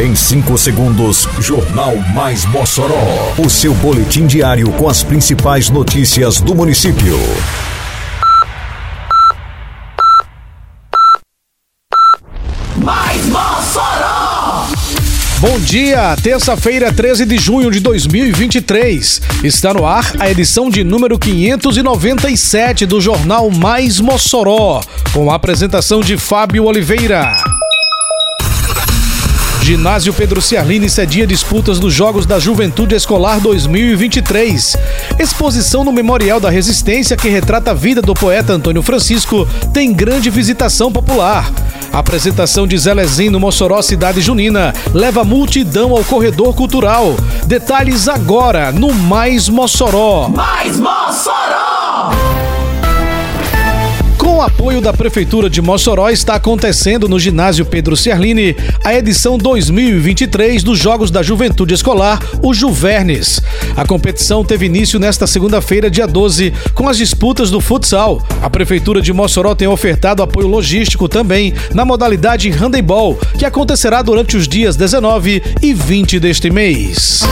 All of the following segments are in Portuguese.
Em 5 segundos, Jornal Mais Mossoró. O seu boletim diário com as principais notícias do município. Mais Mossoró! Bom dia, terça-feira, 13 de junho de 2023. Está no ar a edição de número 597 do Jornal Mais Mossoró, com a apresentação de Fábio Oliveira. Ginásio Pedro Ciarline cedia disputas dos Jogos da Juventude Escolar 2023. Exposição no Memorial da Resistência que retrata a vida do poeta Antônio Francisco tem grande visitação popular. Apresentação de Zelezinho no Mossoró Cidade Junina leva multidão ao corredor cultural. Detalhes agora no Mais Mossoró. Mais Mossoró! Com o apoio da Prefeitura de Mossoró, está acontecendo no ginásio Pedro Ciarline a edição 2023 dos Jogos da Juventude Escolar, o Juvernes. A competição teve início nesta segunda-feira, dia 12, com as disputas do futsal. A Prefeitura de Mossoró tem ofertado apoio logístico também na modalidade handebol, que acontecerá durante os dias 19 e 20 deste mês.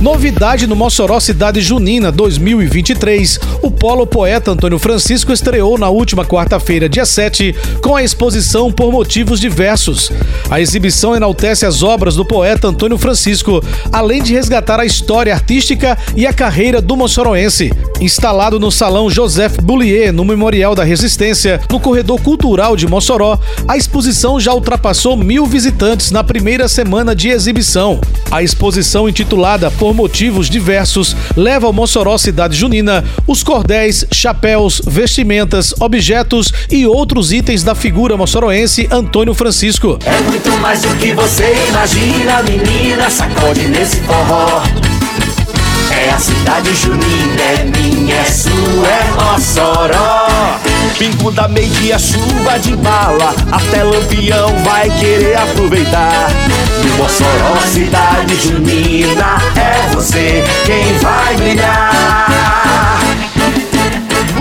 Novidade no Mossoró Cidade Junina 2023, o Polo Poeta Antônio Francisco estreou na última quarta-feira, dia 7, com a exposição Por Motivos Diversos. A exibição enaltece as obras do poeta Antônio Francisco, além de resgatar a história artística e a carreira do moçoroense. Instalado no Salão Joseph Boulier, no Memorial da Resistência, no Corredor Cultural de Mossoró, a exposição já ultrapassou mil visitantes na primeira semana de exibição. A exposição intitulada Por motivos diversos, leva ao Mossoró Cidade Junina os cordéis, chapéus, vestimentas, objetos e outros itens da figura moçoroense Antônio Francisco. É muito mais do que você imagina, menina, sacode nesse forró. É a cidade junina, é minha, é sua, é Mossoró. Pingo da meia, chuva de bala, até lampião vai querer aproveitar. Mossoró, cidade junina, é você quem vai brilhar.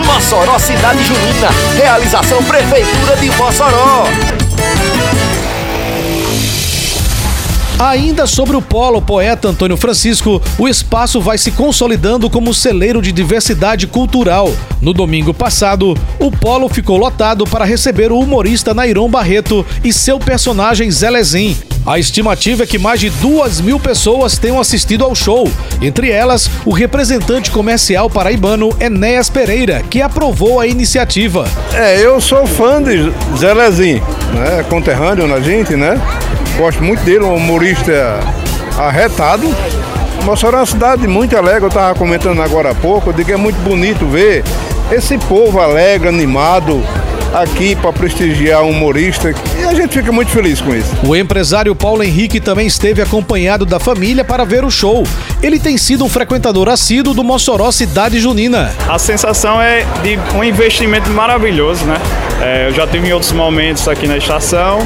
Mossoró Cidade Junina, realização Prefeitura de Mossoró. Ainda sobre o polo poeta Antônio Francisco, o espaço vai se consolidando como celeiro de diversidade cultural. No domingo passado, o polo ficou lotado para receber o humorista Nairon Barreto e seu personagem Zelezin. A estimativa é que mais de duas mil pessoas tenham assistido ao show, entre elas o representante comercial paraibano Enéas Pereira, que aprovou a iniciativa. É, eu sou fã de Zelezinho, né? Conterrâneo na gente, né? Gosto muito dele, um humorista arretado. Mossoró é uma cidade muito alegre, eu estava comentando agora há pouco, eu digo que é muito bonito ver esse povo alegre, animado, aqui para prestigiar um humorista e a gente fica muito feliz com isso. O empresário Paulo Henrique também esteve acompanhado da família para ver o show. Ele tem sido um frequentador assíduo do Mossoró Cidade Junina. A sensação é de um investimento maravilhoso, né? É, eu já tive em outros momentos aqui na estação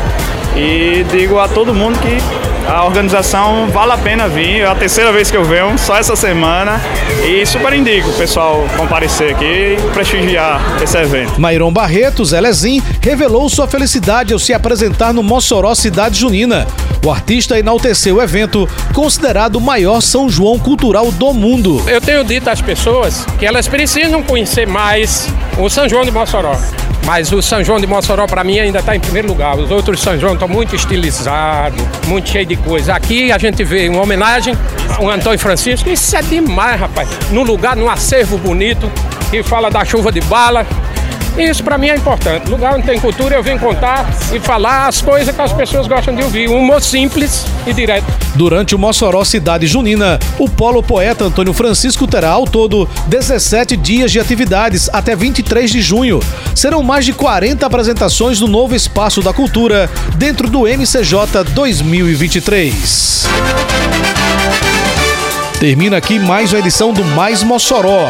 e digo a todo mundo que a organização vale a pena vir. É a terceira vez que eu venho, só essa semana. E super indico o pessoal comparecer aqui e prestigiar esse evento. Mairon Barreto, Zelezin, revelou sua felicidade ao se apresentar no Mossoró Cidade Junina. O artista enalteceu o evento, considerado o maior São João cultural do mundo. Eu tenho dito às pessoas que elas precisam conhecer mais o São João de Mossoró. Mas o São João de Mossoró, para mim, ainda está em primeiro lugar. Os outros São João estão muito estilizados, muito cheio de coisa. Aqui a gente vê uma homenagem ao Antônio Francisco. Isso é demais, rapaz. Num lugar, num acervo bonito, que fala da chuva de bala. Isso para mim é importante. Lugar onde tem cultura, eu venho contar e falar as coisas que as pessoas gostam de ouvir. Um humor simples e direto. Durante o Mossoró Cidade Junina, o Polo Poeta Antônio Francisco terá ao todo 17 dias de atividades até 23 de junho. Serão mais de 40 apresentações do novo Espaço da Cultura dentro do MCJ 2023. Termina aqui mais uma edição do Mais Mossoró,